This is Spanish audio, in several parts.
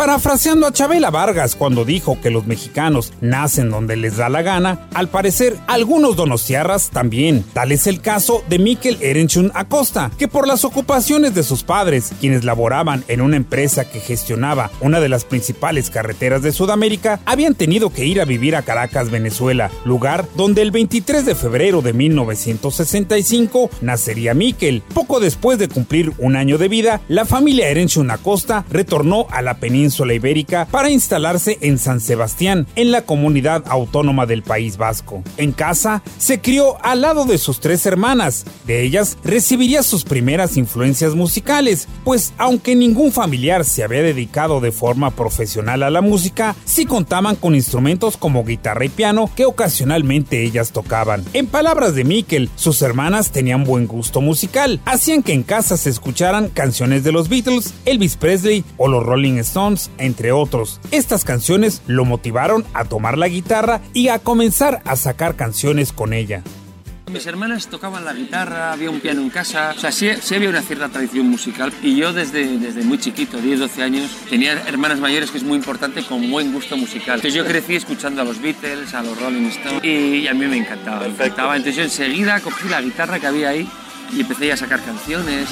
Parafraseando a Chabela Vargas cuando dijo que los mexicanos nacen donde les da la gana, al parecer algunos donostiarras también. Tal es el caso de Miquel Erenchun Acosta, que por las ocupaciones de sus padres, quienes laboraban en una empresa que gestionaba una de las principales carreteras de Sudamérica, habían tenido que ir a vivir a Caracas, Venezuela, lugar donde el 23 de febrero de 1965 nacería Miquel. Poco después de cumplir un año de vida, la familia Erenchun Acosta retornó a la península ibérica para instalarse en San Sebastián, en la comunidad autónoma del País Vasco. En casa, se crió al lado de sus tres hermanas. De ellas, recibiría sus primeras influencias musicales, pues aunque ningún familiar se había dedicado de forma profesional a la música, sí contaban con instrumentos como guitarra y piano que ocasionalmente ellas tocaban. En palabras de Mikkel, sus hermanas tenían buen gusto musical, hacían que en casa se escucharan canciones de los Beatles, Elvis Presley o los Rolling Stones, entre otros. Estas canciones lo motivaron a tomar la guitarra y a comenzar a sacar canciones con ella. Mis hermanas tocaban la guitarra, había un piano en casa, o sea, sí, sí, había una cierta tradición musical. Y yo desde, desde muy chiquito, 10, 12 años, tenía hermanas mayores, que es muy importante, con buen gusto musical. Entonces yo crecí escuchando a los Beatles, a los Rolling Stones, y a mí me encantaba, me encantaba. Entonces yo enseguida cogí la guitarra que había ahí y empecé a sacar canciones.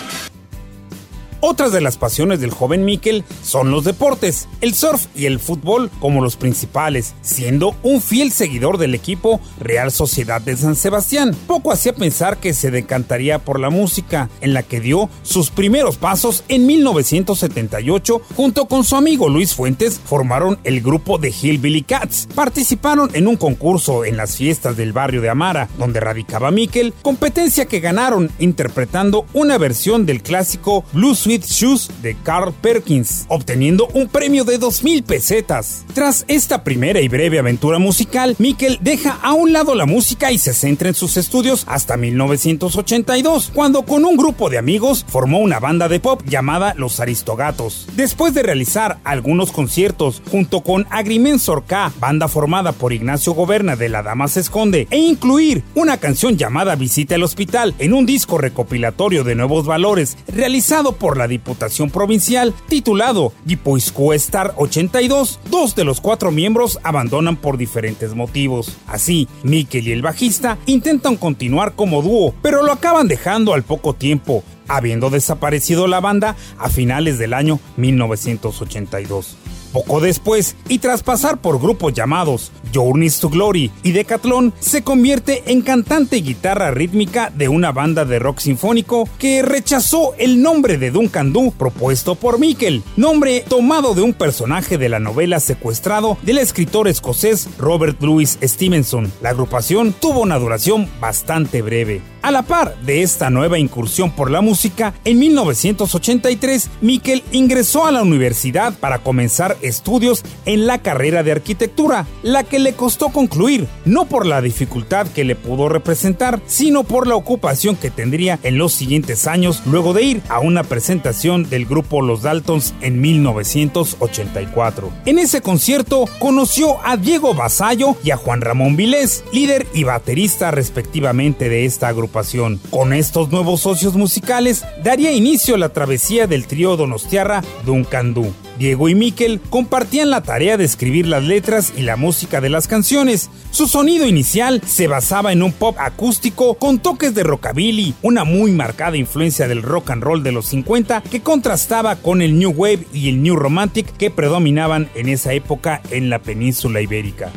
Otras de las pasiones del joven Miquel son los deportes, el surf y el fútbol como los principales, siendo un fiel seguidor del equipo Real Sociedad de San Sebastián. Poco hacía pensar que se decantaría por la música, en la que dio sus primeros pasos en 1978 junto con su amigo Luis Fuentes formaron el grupo de Hillbilly Cats. Participaron en un concurso en las fiestas del barrio de Amara, donde radicaba Miquel, competencia que ganaron interpretando una versión del clásico Blues Sweet Shoes de Carl Perkins, obteniendo un premio de 2.000 pesetas. Tras esta primera y breve aventura musical, Mikkel deja a un lado la música y se centra en sus estudios hasta 1982, cuando con un grupo de amigos formó una banda de pop llamada Los Aristogatos. Después de realizar algunos conciertos junto con Agrimensor K, banda formada por Ignacio Goberna de La Dama se Esconde, e incluir una canción llamada Visita al Hospital en un disco recopilatorio de nuevos valores realizado por la Diputación Provincial, titulado Guipoisco Star 82, dos de los cuatro miembros abandonan por diferentes motivos. Así, Mikel y el bajista intentan continuar como dúo, pero lo acaban dejando al poco tiempo, habiendo desaparecido la banda a finales del año 1982. Poco después, y tras pasar por grupos llamados Journeys to Glory y Decathlon, se convierte en cantante y guitarra rítmica de una banda de rock sinfónico que rechazó el nombre de Duncan Du propuesto por Mikkel, nombre tomado de un personaje de la novela Secuestrado del escritor escocés Robert Louis Stevenson. La agrupación tuvo una duración bastante breve. A la par de esta nueva incursión por la música, en 1983 Mikkel ingresó a la universidad para comenzar estudios en la carrera de arquitectura, la que le costó concluir, no por la dificultad que le pudo representar, sino por la ocupación que tendría en los siguientes años luego de ir a una presentación del grupo Los Daltons en 1984. En ese concierto conoció a Diego Basallo y a Juan Ramón Vilés, líder y baterista respectivamente de esta agrupación. Con estos nuevos socios musicales daría inicio la travesía del trío Donostiarra Duncan Du. Diego y Miquel compartían la tarea de escribir las letras y la música de las canciones. Su sonido inicial se basaba en un pop acústico con toques de rockabilly, una muy marcada influencia del rock and roll de los 50 que contrastaba con el new wave y el new romantic que predominaban en esa época en la península ibérica.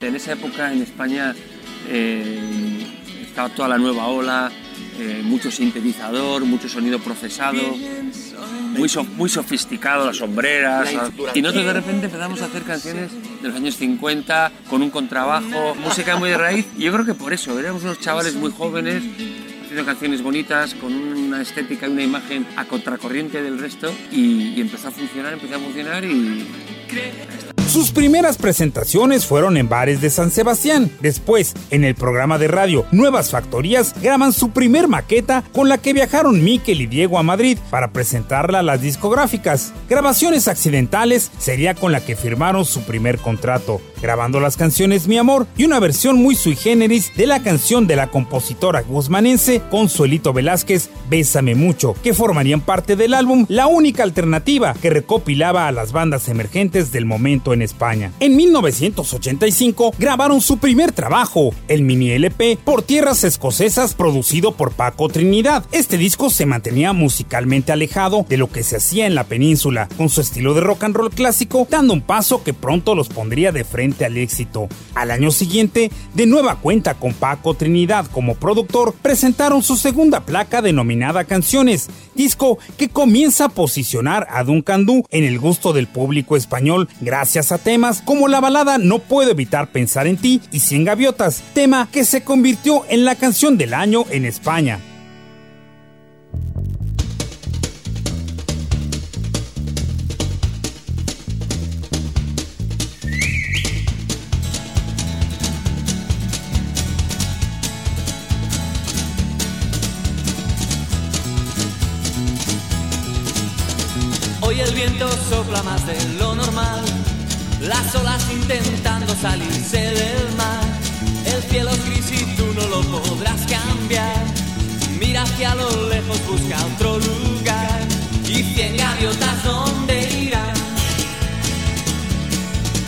En esa época en España eh, estaba toda la nueva ola, eh, mucho sintetizador, mucho sonido procesado, muy, so- muy sofisticado, las sombreras. Y nosotros de repente empezamos a hacer canciones de los años 50 con un contrabajo, música muy de raíz. Y yo creo que por eso, éramos unos chavales muy jóvenes haciendo haciendo canciones bonitas, con una estética y una imagen a contracorriente del resto y, y empezó a funcionar, empezó a funcionar y... Sus primeras presentaciones fueron en bares de San Sebastián. Después, en el programa de radio Nuevas Factorías, graban su primer maqueta con la que viajaron Miquel y Diego a Madrid para presentarla a las discográficas. Grabaciones accidentales sería con la que firmaron su primer contrato, grabando las canciones Mi Amor y una versión muy sui generis de la canción de la compositora guzmanense Consuelito Velázquez, Bésame Mucho, que formarían parte del álbum La única alternativa que recopilaba a las bandas emergentes del momento en España. En 1985 grabaron su primer trabajo, el mini LP Por Tierras Escocesas, producido por Paco Trinidad. Este disco se mantenía musicalmente alejado de lo que se hacía en la península, con su estilo de rock and roll clásico, dando un paso que pronto los pondría de frente al éxito. Al año siguiente, de nueva cuenta con Paco Trinidad como productor, presentaron su segunda placa denominada Canciones, disco que comienza a posicionar a Duncan Du en el gusto del público español gracias a temas como la balada No puedo evitar pensar en ti y Cien gaviotas, tema que se convirtió en la canción del año en España. Hoy el viento sopla más de lo normal, las olas intentando salirse del mar. El cielo es gris y tú no lo podrás cambiar. Mira hacia lo lejos, busca otro lugar. Y cien gaviotas, ¿dónde irán?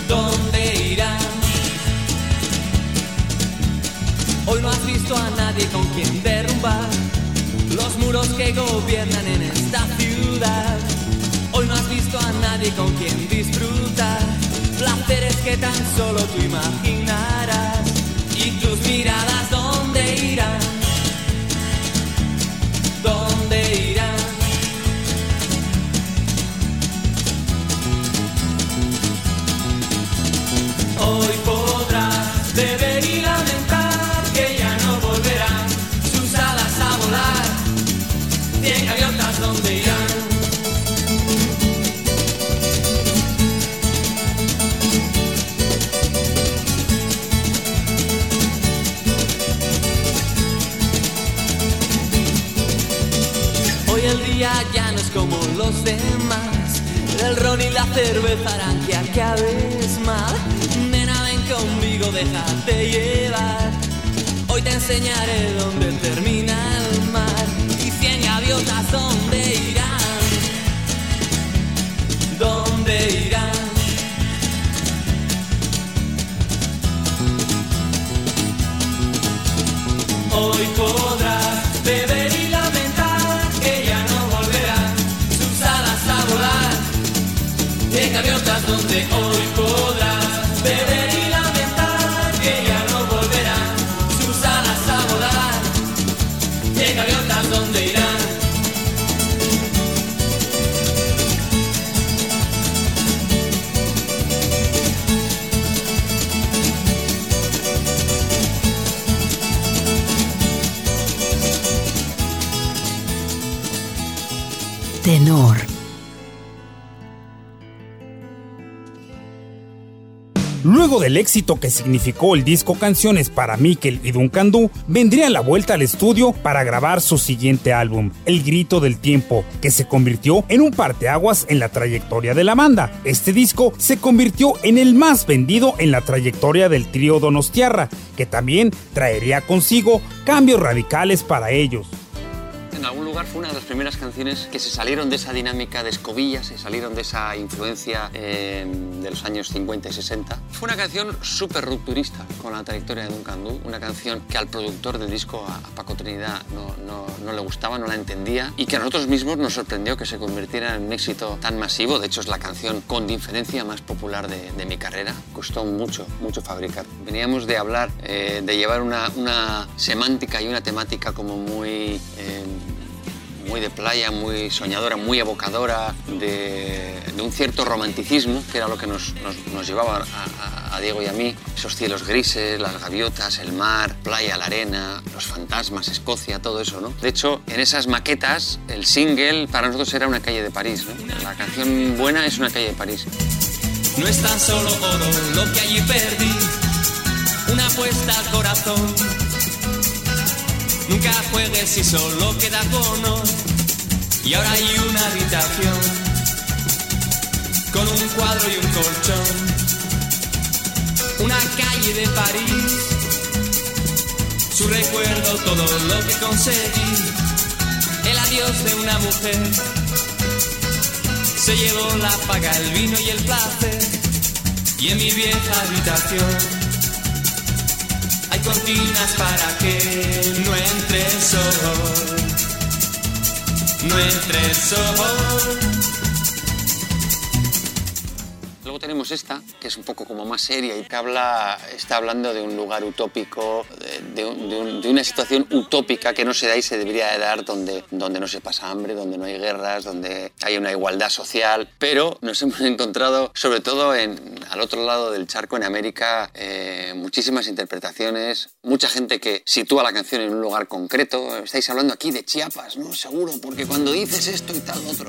¿Dónde irán? Hoy no has visto a nadie con quien derrumbar los muros que gobiernan en esta ciudad. Hoy no has visto a nadie con quien disfrutar placeres que tan solo tú imaginarás. Y tus miradas, ¿dónde irán? Ron y la cerveza harán que acabes mal. Nena, ven conmigo, déjate llevar. Hoy te enseñaré dónde termina el mar. Y cien gaviotas, ¿dónde irán? ¿Dónde irán? Hoy podrás gaviotas donde hoy Del éxito que significó el disco Canciones para Mikel y Duncan Du, vendría la vuelta al estudio para grabar su siguiente álbum, El Grito del Tiempo, que se convirtió en un parteaguas en la trayectoria de la banda. Este disco se convirtió en el más vendido en la trayectoria del trío Donostiarra, que también traería consigo cambios radicales para ellos. En algún lugar fue una de las primeras canciones que se salieron de esa dinámica de escobillas, se salieron de esa influencia eh, de los años 50 y 60. Fue una canción súper rupturista con la trayectoria de Duncan Du, una canción que al productor del disco, a, Paco Trinidad, no, no, le gustaba, no la entendía y que a nosotros mismos nos sorprendió que se convirtiera en un éxito tan masivo. De hecho, es la canción con diferencia más popular de, mi carrera. Costó mucho, mucho fabricar. Veníamos de hablar, eh, de llevar una, una, semántica y una temática como muy... Eh, muy de playa, muy soñadora, muy evocadora de, un cierto romanticismo, que era lo que nos, nos- llevaba a Diego y a mí. Esos cielos grises, las gaviotas, el mar, playa, la arena, los fantasmas, Escocia, todo eso, ¿no? De hecho, en esas maquetas, el single para nosotros era una calle de París, ¿no? La canción buena es una calle de París. No es tan solo oro lo que allí perdí, una apuesta al corazón. Nunca juegues si solo queda cono. Y ahora hay una habitación con un cuadro y un colchón. Una calle de París, su recuerdo, todo lo que conseguí. El adiós de una mujer se llevó la paga, el vino y el placer. Y en mi vieja habitación hay cortinas para que no entre el sol. No entre el sol. Luego tenemos esta, que es un poco como más seria y que habla, está hablando de un lugar utópico, de, de un- de un- de una situación utópica que no se da y se debería de dar donde, donde no se pasa hambre, donde no hay guerras, donde hay una igualdad social. Pero nos hemos encontrado, sobre todo en, al otro lado del charco, en América, eh, muchísimas interpretaciones, mucha gente que sitúa la canción en un lugar concreto. Estáis hablando aquí de Chiapas, ¿no? Seguro, porque cuando dices esto y tal, otro.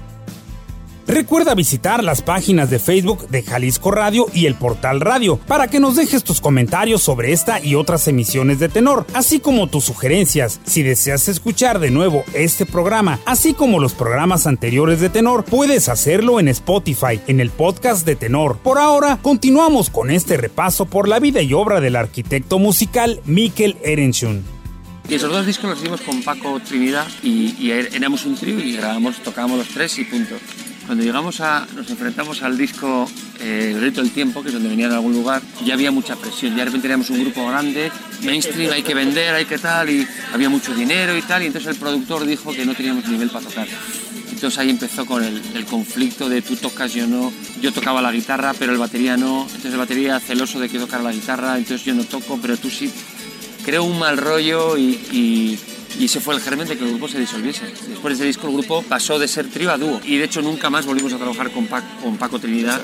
Recuerda visitar las páginas de Facebook de Jalisco Radio y el portal Radio para que nos dejes tus comentarios sobre esta y otras emisiones de Tenor, así como tus sugerencias. Si deseas escuchar de nuevo este programa, así como los programas anteriores de Tenor, puedes hacerlo en Spotify, en el podcast de Tenor. Por ahora, continuamos con este repaso por la vida y obra del arquitecto musical Mikkel Erenschun. Y esos dos discos los hicimos con Paco Trinidad y, y éramos un trío y grabamos, tocábamos los tres y punto. Cuando llegamos a, nos enfrentamos al disco eh, El Reto del Tiempo, que es donde venía en algún lugar, ya había mucha presión. Ya de repente teníamos un grupo grande, mainstream, hay que vender, hay que tal, y había mucho dinero y tal, y entonces el productor dijo que no teníamos nivel para tocar. Entonces ahí empezó con el, conflicto de tú tocas, yo no. Yo tocaba la guitarra, pero el batería no. Entonces el batería celoso de que tocara la guitarra, entonces yo no toco, pero tú sí. Creo un mal rollo y y ese fue el germen de que el grupo se disolviese. Después de ese disco el grupo pasó de ser trío a dúo y de hecho nunca más volvimos a trabajar con, con Paco Trinidad.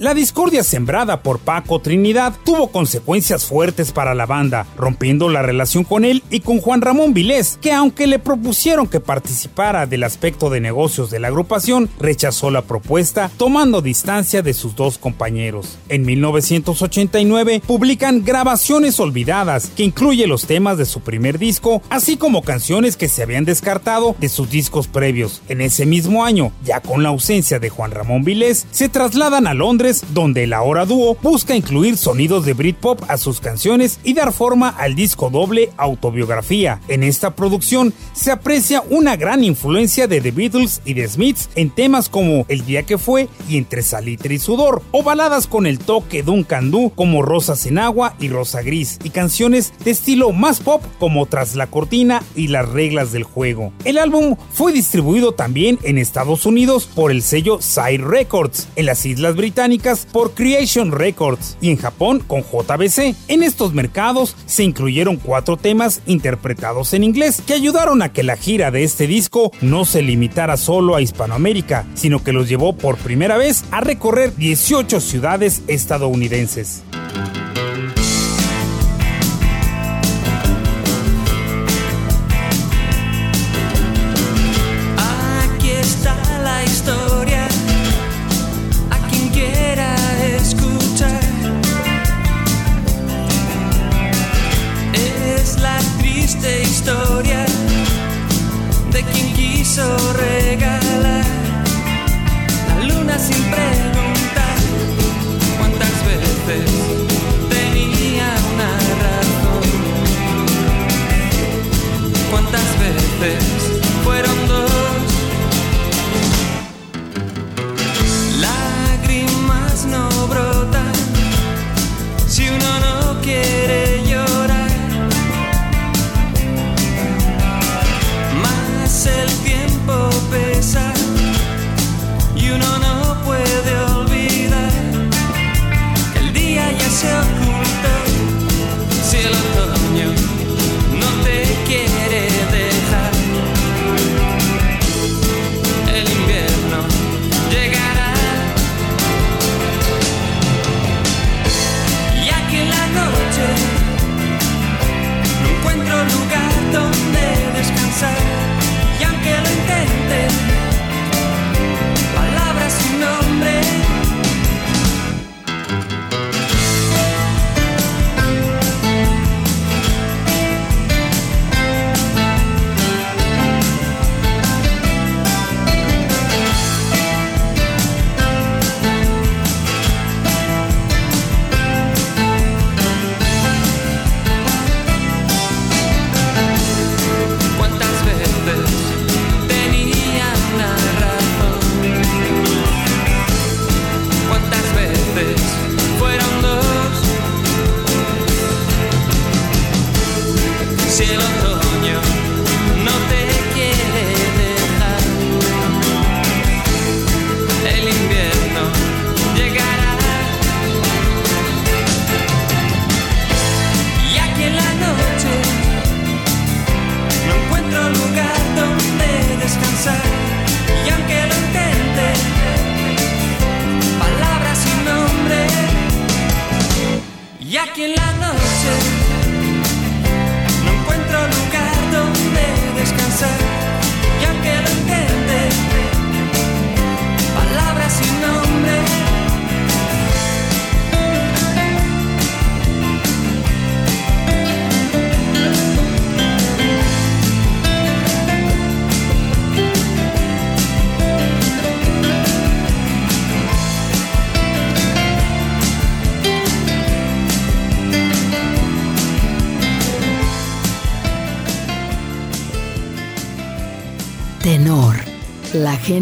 La discordia sembrada por Paco Trinidad tuvo consecuencias fuertes para la banda, rompiendo la relación con él y con Juan Ramón Vilés, que aunque le propusieron que participara del aspecto de negocios de la agrupación, rechazó la propuesta, tomando distancia de sus dos compañeros. En 1989 publican Grabaciones Olvidadas, que incluye los temas de su primer disco, así como canciones que se habían descartado de sus discos previos. En ese mismo año, ya con la ausencia de Juan Ramón Vilés, se trasladan a Londres donde el ahora dúo busca incluir sonidos de Britpop a sus canciones y dar forma al disco doble Autobiografía. En esta producción se aprecia una gran influencia de The Beatles y The Smiths en temas como El día que fue y Entre salitre y sudor, o baladas con el toque de un candú como Rosas en agua y Rosa gris, y canciones de estilo más pop como Tras la cortina y Las reglas del juego. El álbum fue distribuido también en Estados Unidos por el sello Side Records, en las Islas Británicas por Creation Records y en Japón con JBC. En estos mercados se incluyeron cuatro temas interpretados en inglés que ayudaron a que la gira de este disco no se limitara solo a Hispanoamérica, sino que los llevó por primera vez a recorrer 18 ciudades estadounidenses.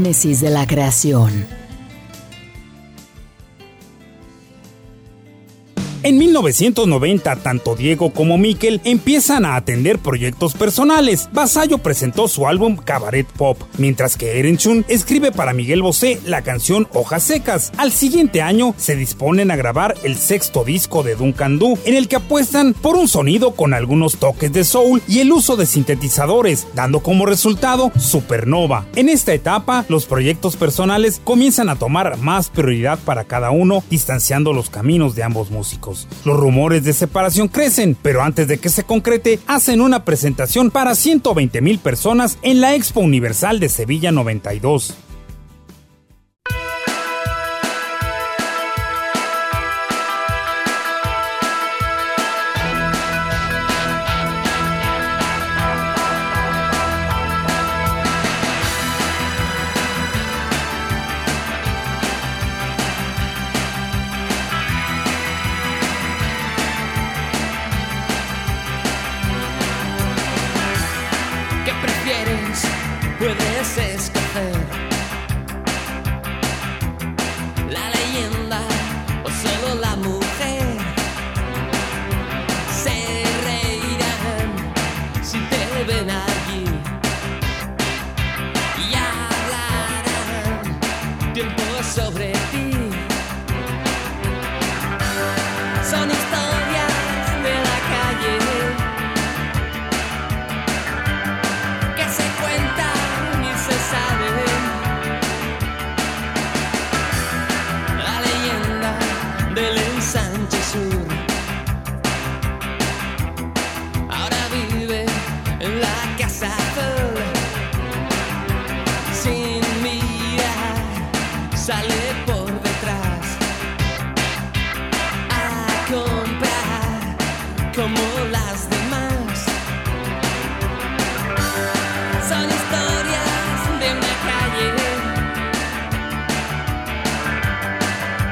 Génesis de la creación. 1990, tanto Diego como Miquel empiezan a atender proyectos personales. Vasallo presentó su álbum Cabaret Pop, mientras que Eren Chun escribe para Miguel Bosé la canción Hojas Secas. Al siguiente año se disponen a grabar el sexto disco de Duncan Du, en el que apuestan por un sonido con algunos toques de soul y el uso de sintetizadores, dando como resultado Supernova. En esta etapa, los proyectos personales comienzan a tomar más prioridad para cada uno, distanciando los caminos de ambos músicos. Rumores de separación crecen, pero antes de que se concrete, hacen una presentación para 120 mil personas en la Expo Universal de Sevilla 92.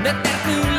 Let that food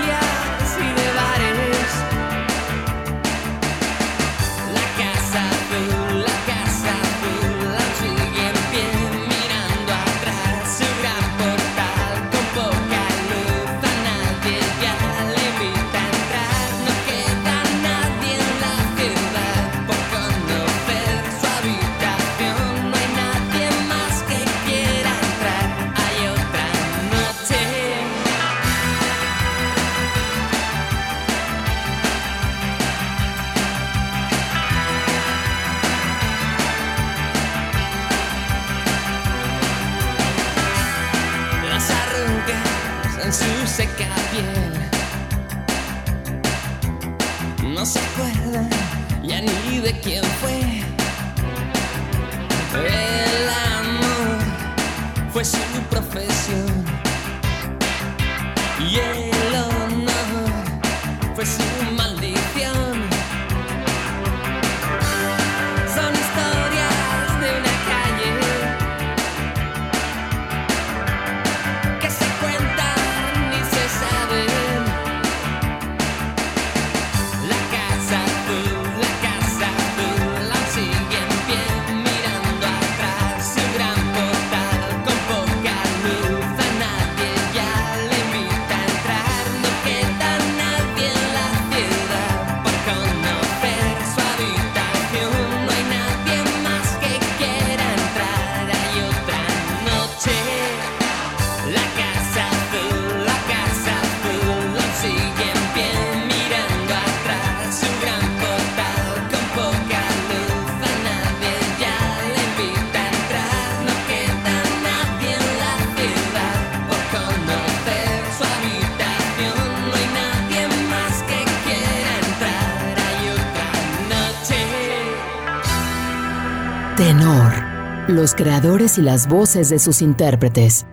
los creadores y las voces de sus intérpretes.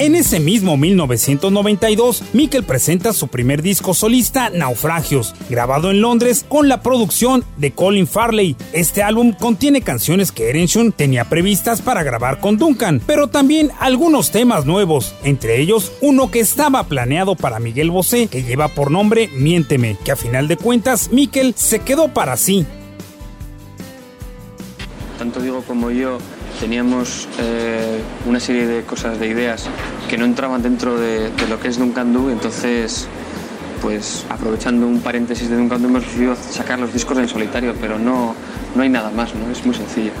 En ese mismo 1992, Mikel presenta su primer disco solista, Naufragios, grabado en Londres con la producción de Colin Farley. Este álbum contiene canciones que Erenshun tenía previstas para grabar con Duncan, pero también algunos temas nuevos, entre ellos uno que estaba planeado para Miguel Bosé, que lleva por nombre Miénteme, que a final de cuentas Mikel se quedó para sí tanto Diego como yo teníamos eh, una serie de cosas, de ideas que no entraban dentro de, lo que es Duncan Du, entonces pues aprovechando un paréntesis de Duncan Du hemos decidido sacar los discos en solitario, pero no, no hay nada más, ¿no? es muy sencillo.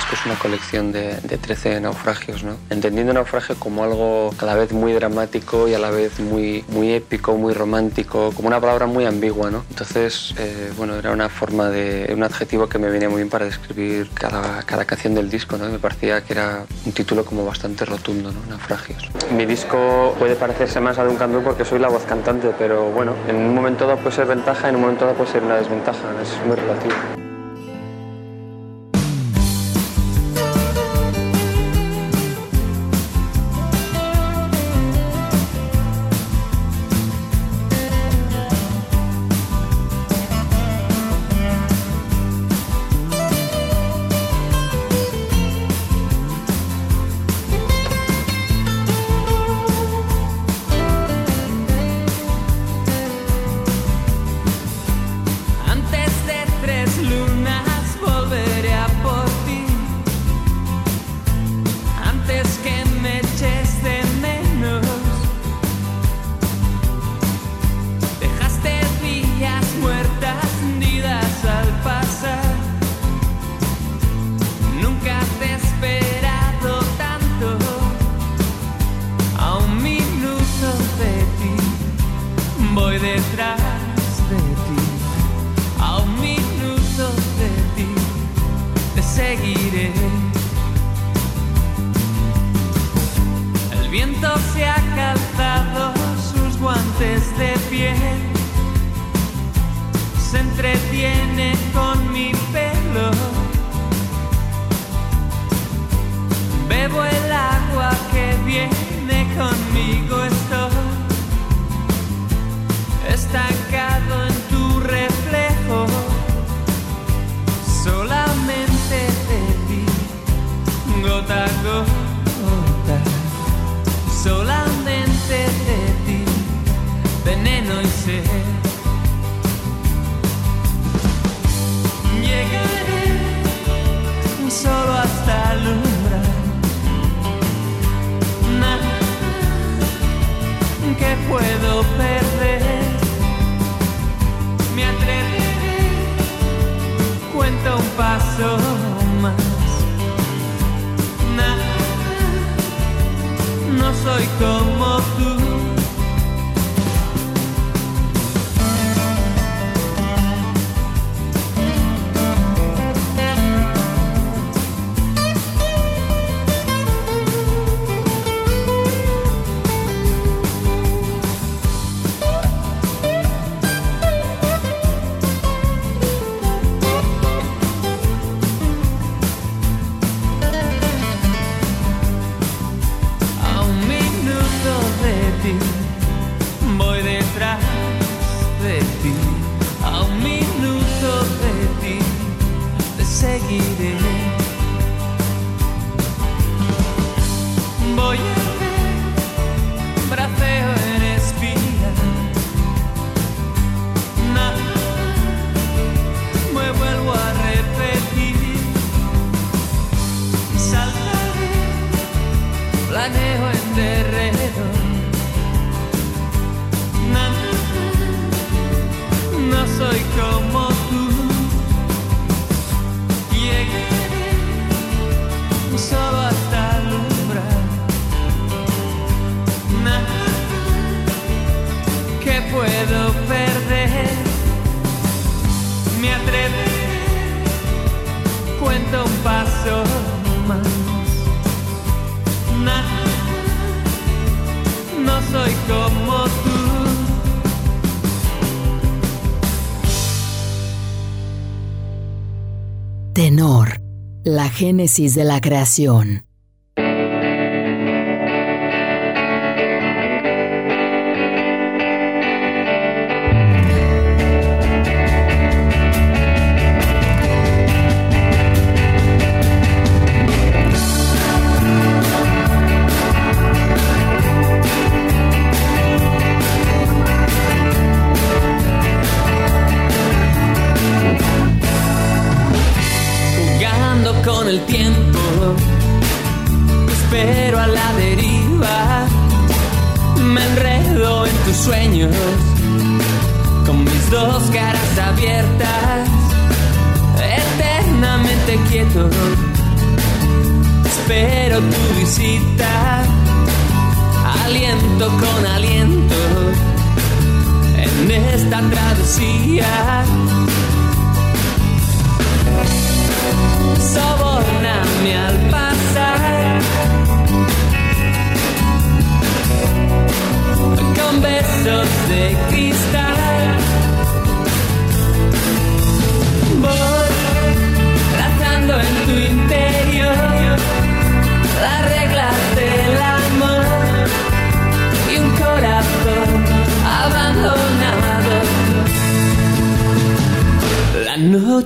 Disco es una colección de, de 13 naufragios, ¿no? entendiendo naufragio como algo a la vez muy dramático y a la vez muy, muy épico, muy romántico, como una palabra muy ambigua. ¿no? Entonces, eh, bueno, era una forma de, un adjetivo que me venía muy bien para describir cada, cada canción del disco. ¿no? Me parecía que era un título como bastante rotundo, ¿no? naufragios. Mi disco puede parecerse más a Duncan Du porque soy la voz cantante, pero bueno, en un momento dado puede ser ventaja, en un momento dado puede ser una desventaja, es muy relativo. Gota a gota, solamente de ti, veneno y sed. Llegaré solo hasta el umbral. Nada que puedo perder. Me atreveré, cuenta un paso no soy como tú. No génesis de la creación.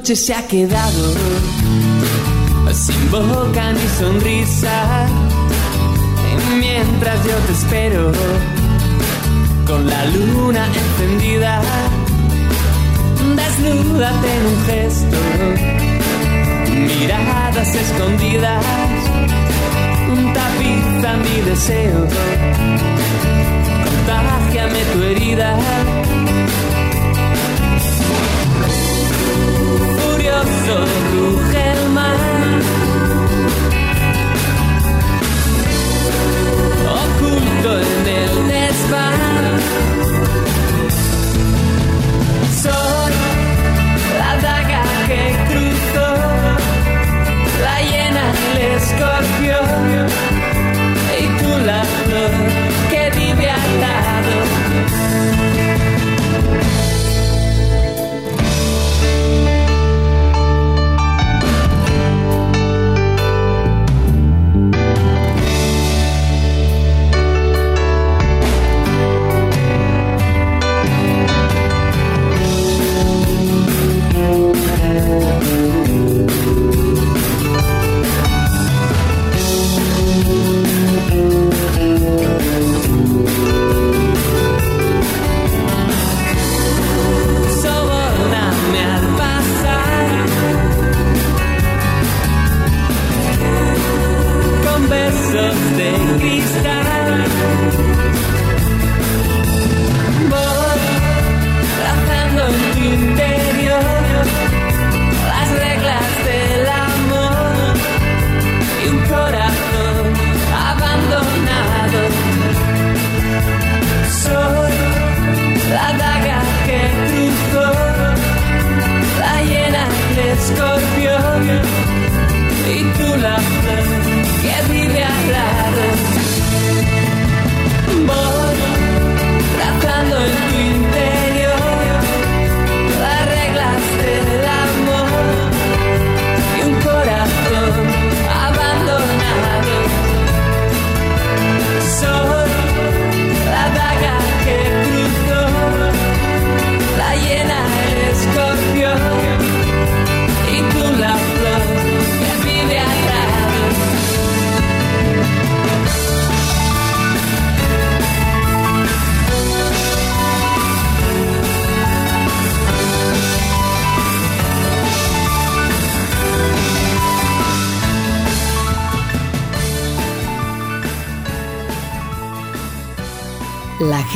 Noche se ha quedado. Sin boca ni sonrisa. Mientras yo te espero. Con la luna encendida, desnúdate en un gesto, miradas escondidas, tapiza mi deseo, contágiame tu herida. Furioso ruge el mar. Oculto en el desván. Soy la daga que cruzó, la hiena, el escorpión y tú la flor que vive al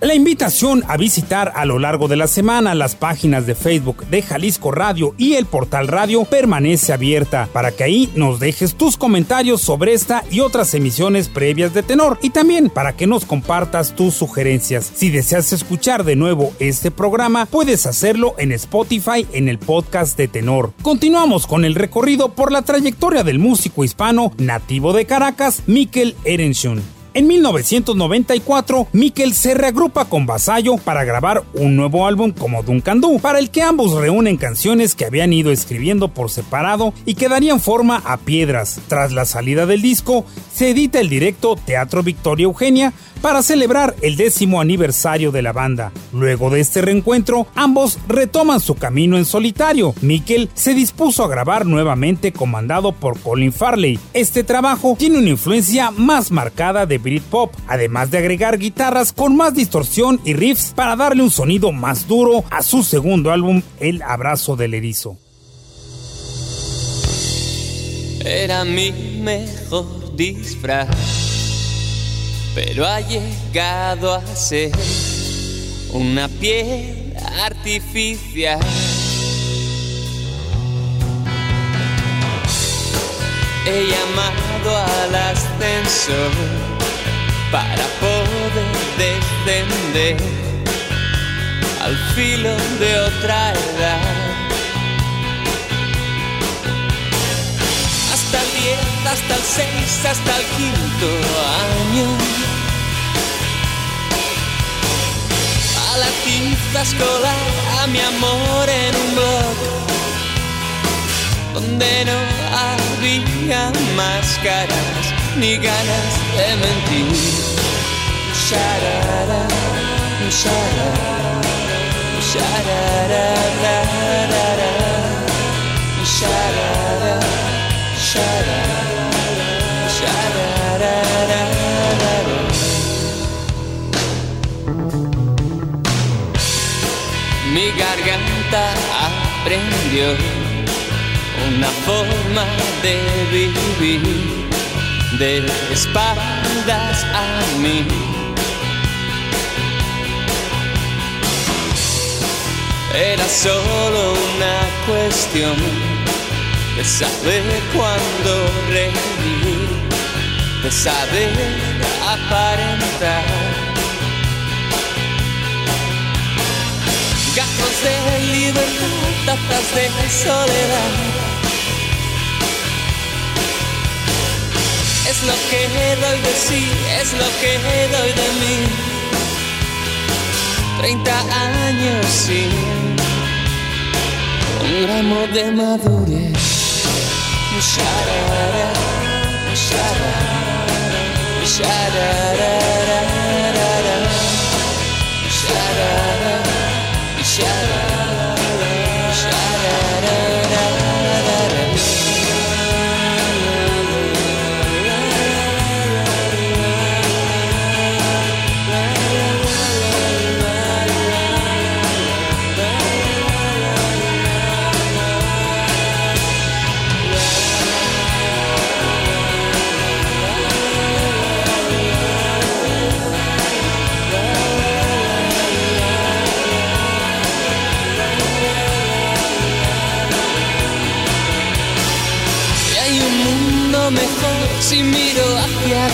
La invitación a visitar a lo largo de la semana las páginas de Facebook de Jalisco Radio y el portal radio permanece abierta para que ahí nos dejes tus comentarios sobre esta y otras emisiones previas de Tenor y también para que nos compartas tus sugerencias. Si deseas escuchar de nuevo este programa, puedes hacerlo en Spotify en el podcast de Tenor. Continuamos con el recorrido por la trayectoria del músico hispano nativo de Caracas, Mikel Erenschun. En 1994, Mikkel se reagrupa con Vasallo para grabar un nuevo álbum como Duncan Du, para el que ambos reúnen canciones que habían ido escribiendo por separado y que darían forma a Piedras. Tras la salida del disco, se edita el directo Teatro Victoria Eugenia para celebrar el décimo aniversario de la banda. Luego de este reencuentro, ambos retoman su camino en solitario. Mikkel se dispuso a grabar nuevamente comandado por Colin Farley. Este trabajo tiene una influencia más marcada de Britpop, además de agregar guitarras con más distorsión y riffs para darle un sonido más duro a su segundo álbum, El Abrazo del Erizo. Era mi mejor disfraz, pero ha llegado a ser una piel artificial. He llamado al ascensor para poder descender al filo de otra edad. Hasta el 10, hasta el 6, hasta el quinto año. A la tiza escolar, a mi amor en un blog donde no había máscaras ni ganas de mentir. Sharara, sharara, sharara, sharara, sharara, aprendió una forma de vivir de espaldas a mí. Era solo una cuestión de saber cuándo reír, de saber aparentar. De libertad, tazas de soledad. Es lo que doy de sí, es lo que doy de mí. Treinta años sin un gramo de madurez. Sharara, sharara, sharara,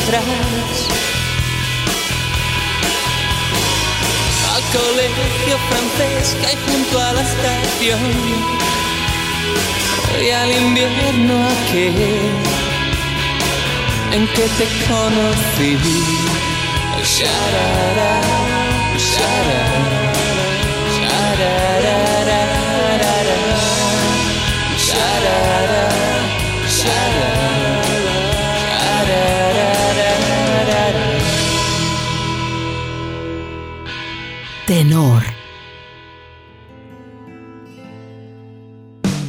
Al colegio francés que hay junto a la estación. Y al invierno aquel en que te conocí. Sharara, sharara,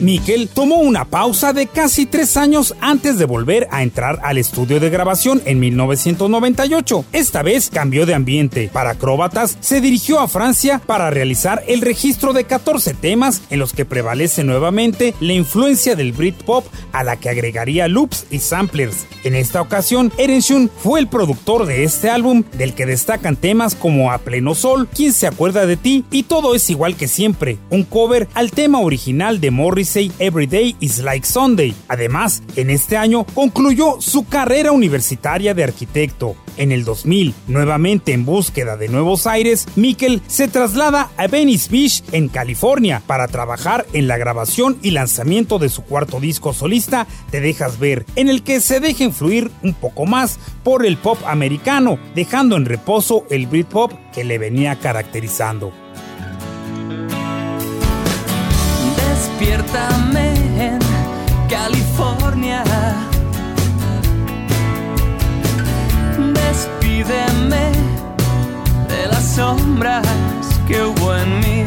Mikkel tomó una pausa de casi tres años antes de volver a entrar al estudio de grabación en 1998. Esta vez cambió de ambiente. Para Acróbatas se dirigió a Francia para realizar el registro de 14 temas en los que prevalece nuevamente la influencia del Britpop a la que agregaría loops y samplers. En esta ocasión, Erenshun fue el productor de este álbum, del que destacan temas como A Pleno Sol, ¿Quién se acuerda de ti? y Todo es igual que siempre, un cover al tema original de Morrissey Morrissey Every Day is Like Sunday. Además, en este año concluyó su carrera universitaria de arquitecto. En el 2000, nuevamente en búsqueda de nuevos aires, Mikkel se traslada a Venice Beach, en California, para trabajar en la grabación y lanzamiento de su cuarto disco solista, Te Dejas Ver, en el que se deja influir un poco más por el pop americano, dejando en reposo el Britpop que le venía caracterizando. Despiértame en California. Despídeme de las sombras que hubo en mí.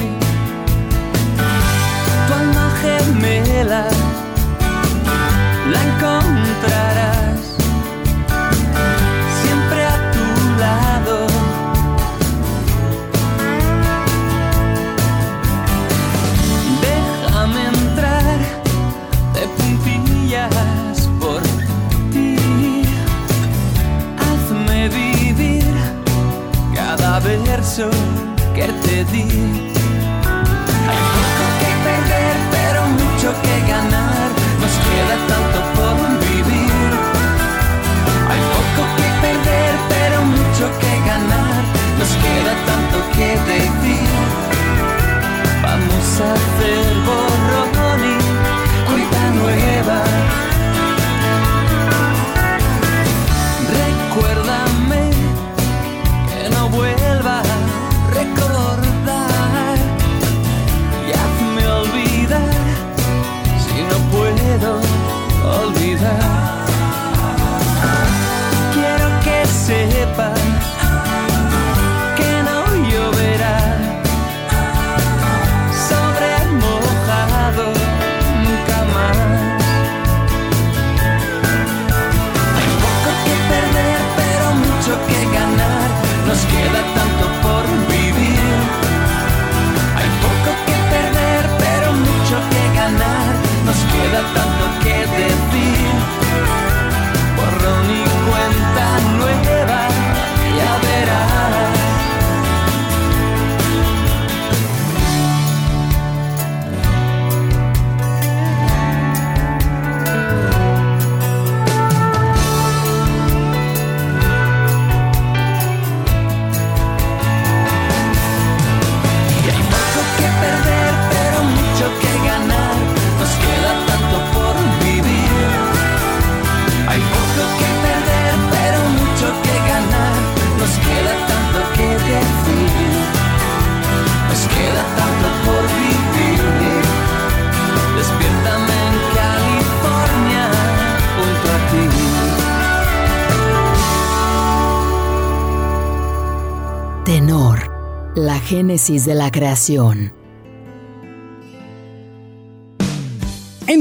Tu alma gemela la encontrarás que te di. Génesis de la creación.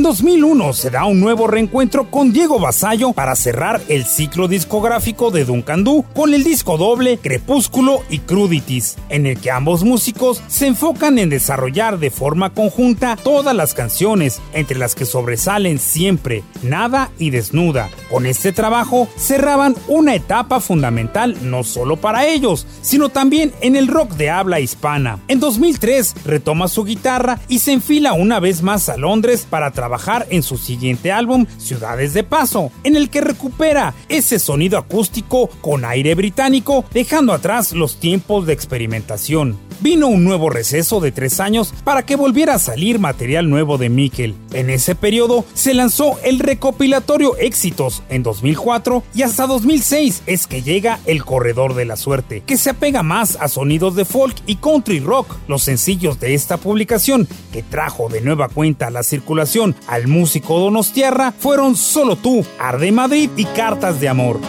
2001 se da un nuevo reencuentro con Diego Basallo para cerrar el ciclo discográfico de Duncan Du con el disco doble Crepúsculo y Crudities, en el que ambos músicos se enfocan en desarrollar de forma conjunta todas las canciones, entre las que sobresalen siempre Nada y Desnuda. Con este trabajo cerraban una etapa fundamental no solo para ellos, sino también en el rock de habla hispana. En 2003 retoma su guitarra y se enfila una vez más a Londres para trabajar en su siguiente álbum, Ciudades de Paso, en el que recupera ese sonido acústico con aire británico, dejando atrás los tiempos de experimentación. Vino un nuevo receso de tres años para que volviera a salir material nuevo de Mikkel. En ese periodo se lanzó el recopilatorio Éxitos en 2004 y hasta 2006 es que llega El Corredor de la Suerte, que se apega más a sonidos de folk y country rock. Los sencillos de esta publicación, que trajo de nueva cuenta la circulación al músico Donostiarra, fueron Solo tú, Arde Madrid y Cartas de Amor.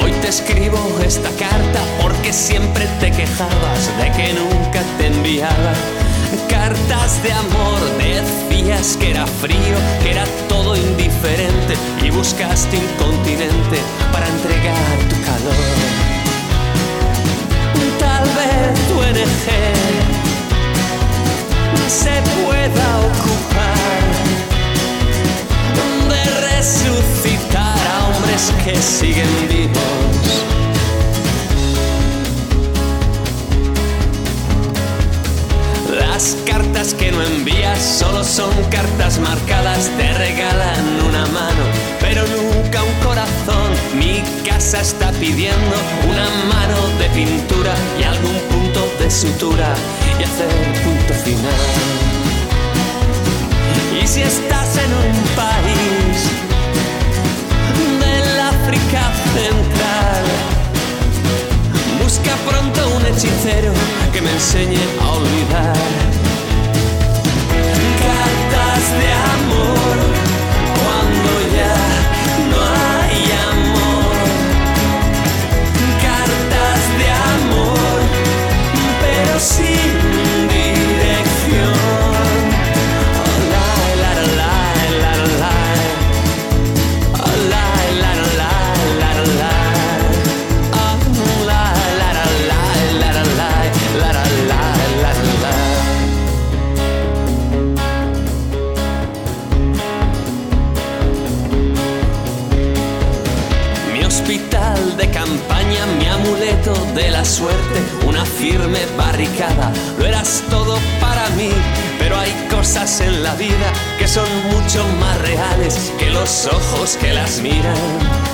Hoy te escribo esta carta porque siempre te quejabas de que nunca te enviaba cartas de amor. Decías que era frío, que era todo indiferente y buscaste un continente para entregar tu calor. Tal vez tu NG se pueda ocupar de resucitar a hombres que siguen vivos. Cartas que no envías solo son cartas marcadas, te regalan una mano, pero nunca un corazón. Mi casa está pidiendo una mano de pintura y algún punto de sutura y hacer punto final. Y si estás en un país del África Central, busca pronto un hechicero que me enseñe a olvidar. De amor cuando ya no hay amor, cartas de amor, pero sí hospital de campaña, mi amuleto de la suerte, una firme barricada. Lo eras todo para mí, pero hay cosas en la vida que son mucho más reales que los ojos que las miran.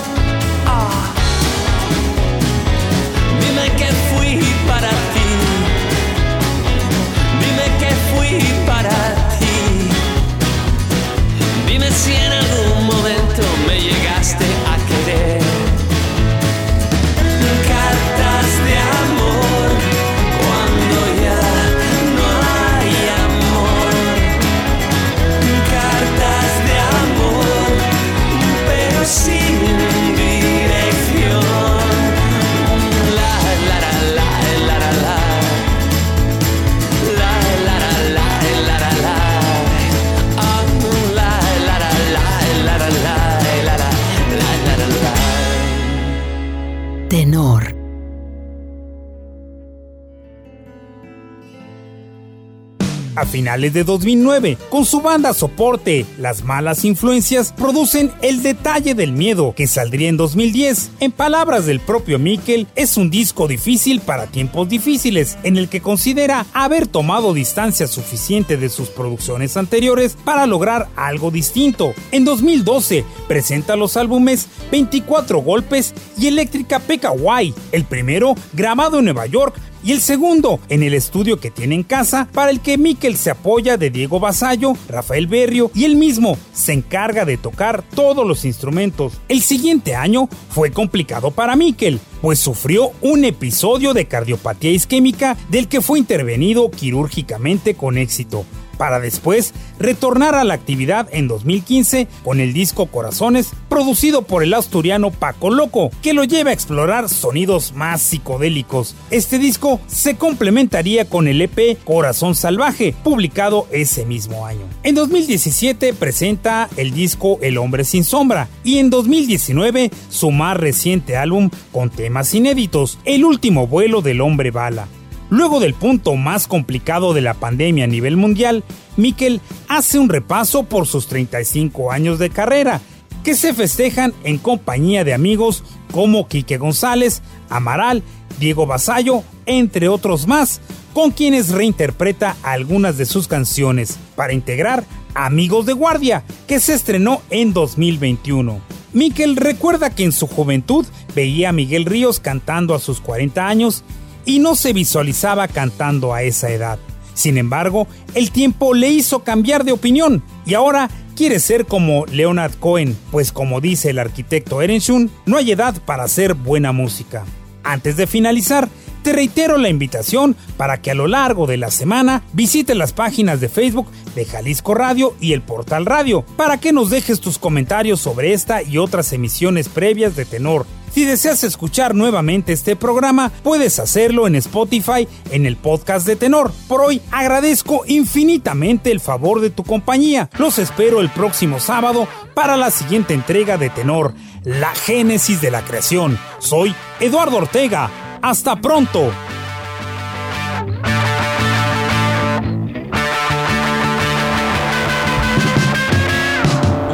A finales de 2009, con su banda soporte, Las Malas Influencias, producen El Detalle del Miedo, que saldría en 2010. En palabras del propio Mikkel, es un disco difícil para tiempos difíciles, en el que considera haber tomado distancia suficiente de sus producciones anteriores para lograr algo distinto. En 2012, presenta los álbumes 24 Golpes y Eléctrica Pekawai, el primero grabado en Nueva York y el segundo en el estudio que tiene en casa, para el que Miquel se apoya de Diego Basallo, Rafael Berrio y él mismo se encarga de tocar todos los instrumentos. El siguiente año fue complicado para Miquel, pues sufrió un episodio de cardiopatía isquémica del que fue intervenido quirúrgicamente con éxito para después retornar a la actividad en 2015 con el disco Corazones, producido por el asturiano Paco Loco, que lo lleva a explorar sonidos más psicodélicos. Este disco se complementaría con el EP Corazón Salvaje, publicado ese mismo año. En 2017 presenta el disco El Hombre Sin Sombra y en 2019 su más reciente álbum con temas inéditos, El Último Vuelo del Hombre Bala. Luego del punto más complicado de la pandemia a nivel mundial, Mikel hace un repaso por sus 35 años de carrera, que se festejan en compañía de amigos como Quique González, Amaral, Diego Basallo, entre otros más, con quienes reinterpreta algunas de sus canciones para integrar Amigos de Guardia, que se estrenó en 2021. Mikel recuerda que en su juventud veía a Miguel Ríos cantando a sus 40 años y no se visualizaba cantando a esa edad. Sin embargo, el tiempo le hizo cambiar de opinión y ahora quiere ser como Leonard Cohen, pues como dice el arquitecto Erenshun, no hay edad para hacer buena música. Antes de finalizar, te reitero la invitación para que a lo largo de la semana visites las páginas de Facebook de Jalisco Radio y el Portal Radio, para que nos dejes tus comentarios sobre esta y otras emisiones previas de Tenor. Si deseas escuchar nuevamente este programa, puedes hacerlo en Spotify en el podcast de Tenor. Por hoy agradezco infinitamente el favor de tu compañía. Los espero el próximo sábado para la siguiente entrega de Tenor, la génesis de la creación. Soy Eduardo Ortega. Hasta pronto.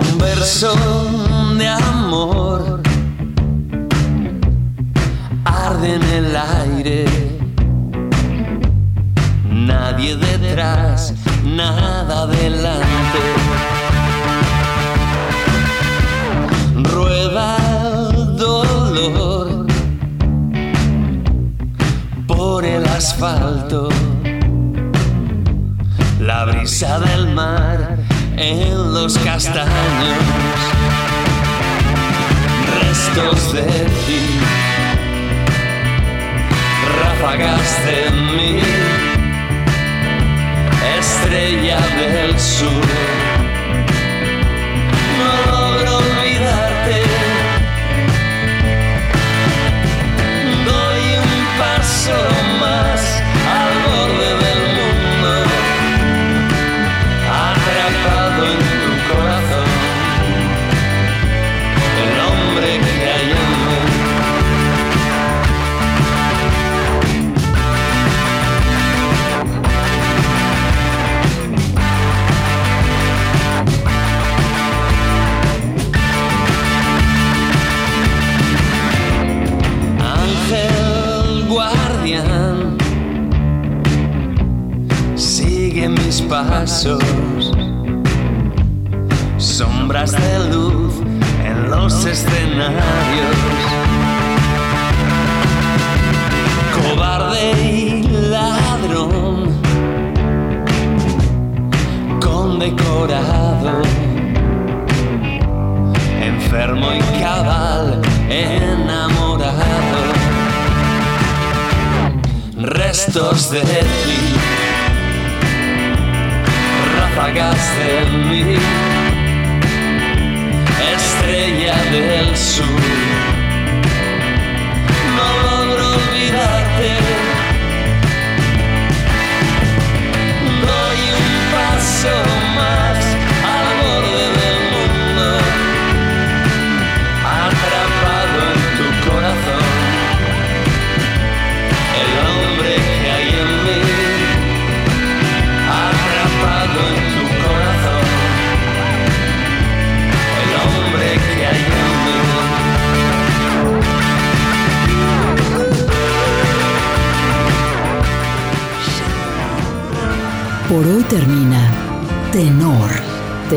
Un verso de amor arde en el aire. Nadie detrás, nada delante asfalto, la brisa del mar en los castaños, restos de ti, ráfagas de mí, estrella del sur. No logro olvidarte. Doy un paso. So. soul.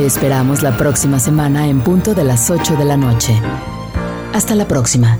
Esperamos la próxima semana en punto de las 8 de la noche. Hasta la próxima.